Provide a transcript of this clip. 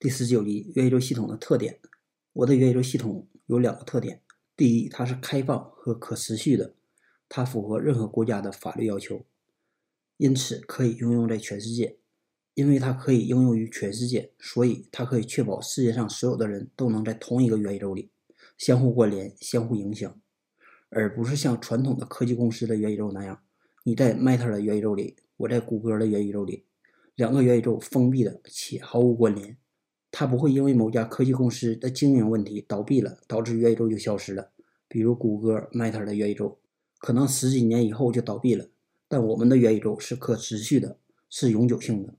第十九集元宇宙系统的特点。我的元宇宙系统有两个特点：第一，它是开放和可持续的，它符合任何国家的法律要求，因此可以应用在全世界。因为它可以应用于全世界，所以它可以确保世界上所有的人都能在同一个元宇宙里相互关联、相互影响，而不是像传统的科技公司的元宇宙那样，你在 Meta 的元宇宙里，我在谷歌的元宇宙里，两个元宇宙封闭的且毫无关联。它不会因为某家科技公司的经营问题倒闭了，导致元宇宙就消失了。比如谷歌 Meta 的元宇宙，可能十几年以后就倒闭了，但我们的元宇宙是可持续的，是永久性的。